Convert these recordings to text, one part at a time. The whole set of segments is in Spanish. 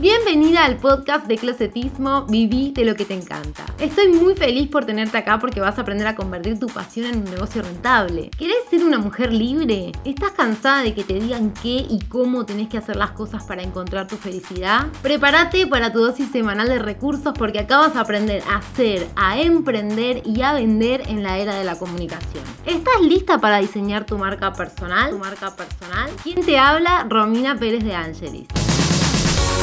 Bienvenida al podcast de Closetismo, viví de lo que te encanta. Estoy muy feliz por tenerte acá porque vas a aprender a convertir tu pasión en un negocio rentable. ¿Querés ser una mujer libre? ¿Estás cansada de que te digan qué y cómo tenés que hacer las cosas para encontrar tu felicidad? Prepárate para tu dosis semanal de recursos porque acá vas a aprender a hacer, a emprender y a vender en la era de la comunicación. ¿Estás lista para diseñar tu marca personal? ¿Tu marca personal? ¿Quién te habla? Romina Pérez de Angelis.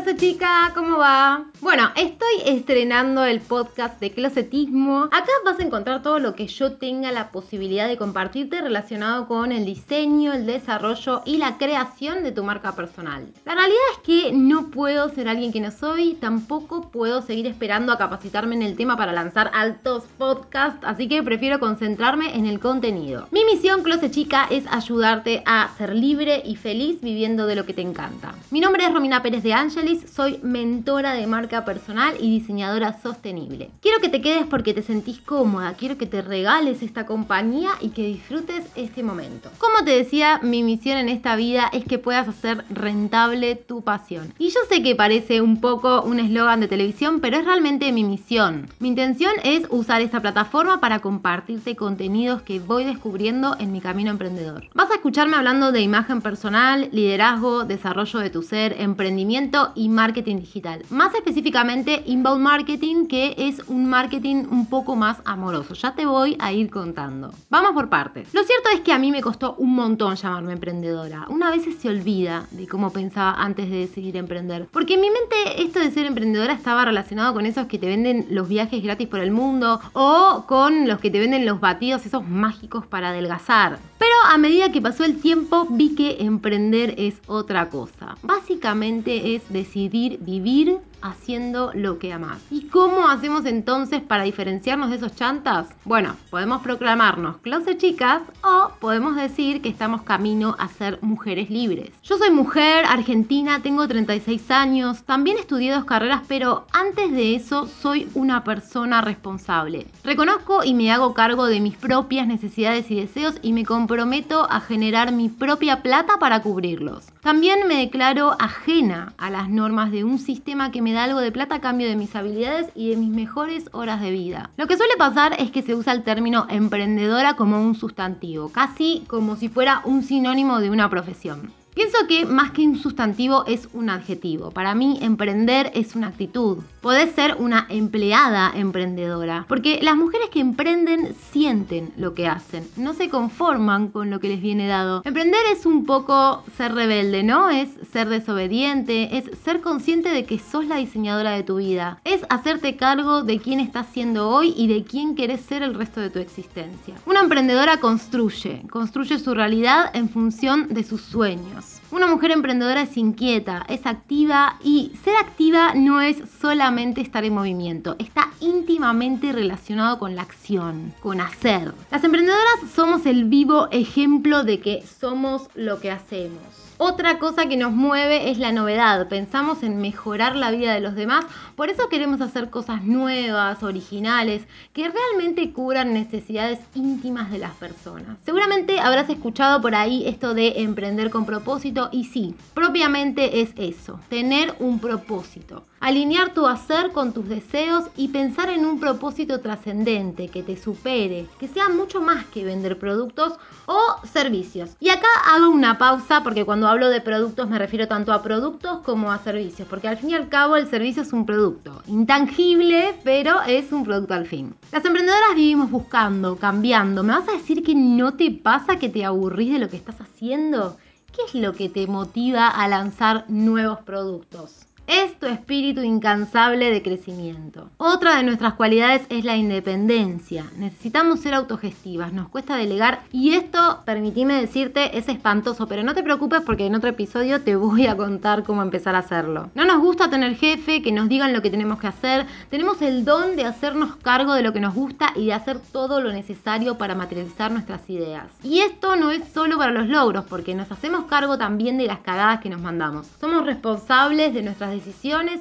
Clase chica, ¿cómo va? Bueno, estoy estrenando el podcast de Closetismo. Acá vas a encontrar todo lo que yo tenga la posibilidad de compartirte relacionado con el diseño, el desarrollo y la creación de tu marca personal. La realidad es que no puedo ser alguien que no soy, tampoco puedo seguir esperando a capacitarme en el tema para lanzar altos podcasts, así que prefiero concentrarme en el contenido. Mi misión, Closet Chica, es ayudarte a ser libre y feliz viviendo de lo que te encanta. Mi nombre es Romina Pérez de Soy mentora de marca personal y diseñadora sostenible. Quiero que te quedes porque te sentís cómoda, quiero que te regales esta compañía y que disfrutes este momento. Como te decía, mi misión en esta vida es que puedas hacer rentable tu pasión. Y yo sé que parece un poco un eslogan de televisión, pero es realmente mi misión. Mi intención es usar esta plataforma para compartirte contenidos que voy descubriendo en mi camino emprendedor. Vas a escucharme hablando de imagen personal, liderazgo, desarrollo de tu ser, emprendimiento marketing digital. Más específicamente específicamente inbound marketing, que es un marketing un poco más amoroso. Ya te voy a ir contando. Vamos por partes. Lo cierto es que a mí me costó un montón llamarme emprendedora. Una vez se olvida de cómo pensaba antes de decidir emprender. Porque en mi mente esto de ser emprendedora estaba relacionado con esos que te venden los viajes gratis por el mundo o con los que te venden los batidos esos mágicos para adelgazar. Pero a medida que pasó el tiempo vi que emprender es otra cosa. Básicamente es decidir vivir haciendo lo que amas. ¿Y cómo hacemos entonces para diferenciarnos de esos chantas? Bueno, podemos proclamarnos clase chicas o podemos decir que estamos camino a ser mujeres libres. Yo soy mujer argentina, tengo 36 años, también estudié dos carreras, pero antes de eso soy una persona responsable. Reconozco y me hago cargo de mis propias necesidades y deseos y me comprometo a generar mi propia plata para cubrirlos. También me declaro ajena a las normas de un sistema que me da algo de plata a cambio de mis habilidades y de mis mejores horas de vida. Lo que suele pasar es que se usa el término emprendedora como un sustantivo, casi como si fuera un sinónimo de una profesión. Pienso que más que un sustantivo es un adjetivo. Para mí, emprender es una actitud. Podés ser una empleada emprendedora, porque las mujeres que emprenden sienten lo que hacen, no se conforman con lo que les viene dado. Emprender es un poco ser rebelde, ¿no? Es ser desobediente, es ser consciente de que sos la diseñadora de tu vida, es hacerte cargo de quién estás siendo hoy y de quién querés ser el resto de tu existencia. Una emprendedora construye, construye su realidad en función de sus sueños. Una mujer emprendedora es inquieta, es activa y ser activa no es solamente estar en movimiento, está íntimamente relacionado con la acción, con hacer. Las emprendedoras somos el vivo ejemplo de que somos lo que hacemos. Otra cosa que nos mueve es la novedad. Pensamos en mejorar la vida de los demás, por eso queremos hacer cosas nuevas, originales, que realmente cubran necesidades íntimas de las personas. Seguramente habrás escuchado por ahí esto de emprender con propósito y sí, propiamente es eso, tener un propósito. Alinear tu hacer con tus deseos y pensar en un propósito trascendente que te supere, que sea mucho más que vender productos o servicios. Y acá hago una pausa porque cuando hablo de productos me refiero tanto a productos como a servicios, porque al fin y al cabo el servicio es un producto intangible, pero es un producto al fin. Las emprendedoras vivimos buscando, cambiando. ¿Me vas a decir que no te pasa que te aburrís de lo que estás haciendo? ¿Qué es lo que te motiva a lanzar nuevos productos? Es tu espíritu incansable de crecimiento. Otra de nuestras cualidades es la independencia. Necesitamos ser autogestivas, nos cuesta delegar y esto, permitime decirte, es espantoso, pero no te preocupes porque en otro episodio te voy a contar cómo empezar a hacerlo. No nos gusta tener jefe, que nos digan lo que tenemos que hacer, tenemos el don de hacernos cargo de lo que nos gusta y de hacer todo lo necesario para materializar nuestras ideas. Y esto no es solo para los logros, porque nos hacemos cargo también de las cagadas que nos mandamos. Somos responsables de nuestras decisiones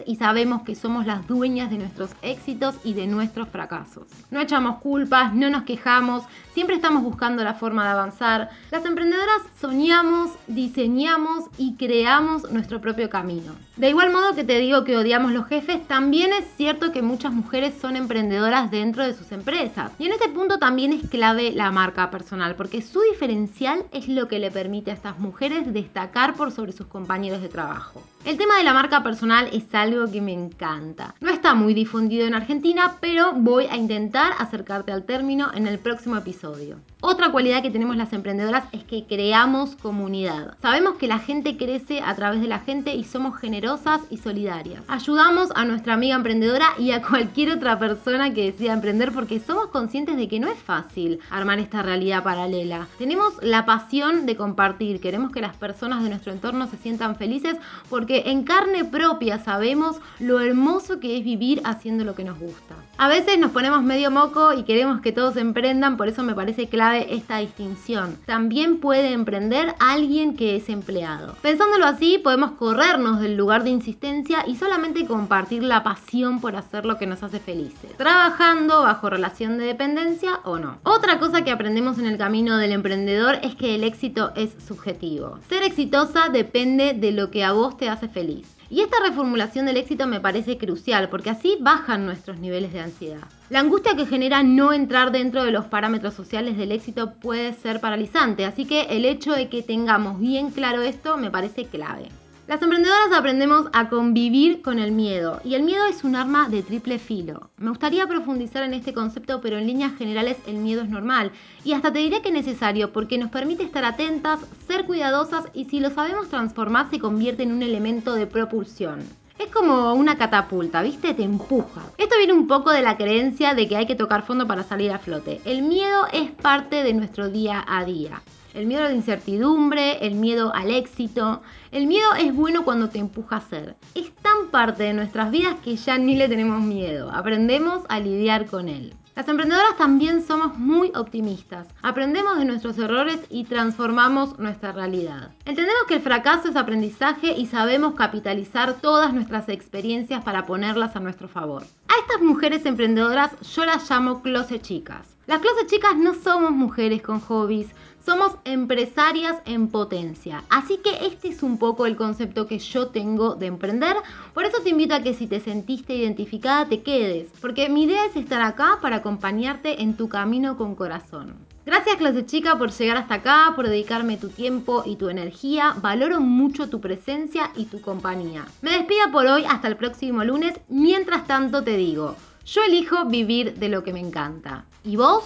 y sabemos que somos las dueñas de nuestros éxitos y de nuestros fracasos. No echamos culpas, no nos quejamos, siempre estamos buscando la forma de avanzar. Las emprendedoras soñamos, diseñamos y creamos nuestro propio camino. De igual modo que te digo que odiamos los jefes, también es cierto que muchas mujeres son emprendedoras dentro de sus empresas. Y en este punto también es clave la marca personal, porque su diferencial es lo que le permite a estas mujeres destacar por sobre sus compañeros de trabajo. El tema de la marca personal es algo que me encanta. No está muy difundido en Argentina, pero voy a intentar acercarte al término en el próximo episodio. Otra cualidad que tenemos las emprendedoras es que creamos comunidad. Sabemos que la gente crece a través de la gente y somos generosas y solidarias. Ayudamos a nuestra amiga emprendedora y a cualquier otra persona que decida emprender porque somos conscientes de que no es fácil armar esta realidad paralela. Tenemos la pasión de compartir, queremos que las personas de nuestro entorno se sientan felices porque en carne propia sabemos lo hermoso que es vivir haciendo lo que nos gusta. A veces nos ponemos medio moco y queremos que todos emprendan, por eso me parece clave esta distinción. También puede emprender alguien que es empleado. Pensándolo así, podemos corrernos del lugar de insistencia y solamente compartir la pasión por hacer lo que nos hace felices, trabajando bajo relación de dependencia o no. Otra cosa que aprendemos en el camino del emprendedor es que el éxito es subjetivo. Ser exitosa depende de lo que a vos te hace feliz. Y esta reformulación del éxito me parece crucial porque así bajan nuestros niveles de ansiedad. La angustia que genera no entrar dentro de los parámetros sociales del éxito puede ser paralizante, así que el hecho de que tengamos bien claro esto me parece clave. Las emprendedoras aprendemos a convivir con el miedo y el miedo es un arma de triple filo. Me gustaría profundizar en este concepto, pero en líneas generales el miedo es normal y hasta te diré que es necesario porque nos permite estar atentas, ser cuidadosas y si lo sabemos transformar se convierte en un elemento de propulsión. Es como una catapulta, ¿viste? Te empuja. Esto viene un poco de la creencia de que hay que tocar fondo para salir a flote. El miedo es parte de nuestro día a día. El miedo a la incertidumbre, el miedo al éxito. El miedo es bueno cuando te empuja a hacer. Es tan parte de nuestras vidas que ya ni le tenemos miedo. Aprendemos a lidiar con él. Las emprendedoras también somos muy optimistas. Aprendemos de nuestros errores y transformamos nuestra realidad. Entendemos que el fracaso es aprendizaje y sabemos capitalizar todas nuestras experiencias para ponerlas a nuestro favor. A estas mujeres emprendedoras yo las llamo closet chicas. Las closet chicas no somos mujeres con hobbies, somos empresarias en potencia. Así que este es un poco el concepto que yo tengo de emprender. Por eso te invito a que si te sentiste identificada te quedes, porque mi idea es estar acá para acompañarte en tu camino con corazón. Gracias clase chica por llegar hasta acá, por dedicarme tu tiempo y tu energía. Valoro mucho tu presencia y tu compañía. Me despido por hoy hasta el próximo lunes. Mientras tanto te digo, yo elijo vivir de lo que me encanta. ¿Y vos?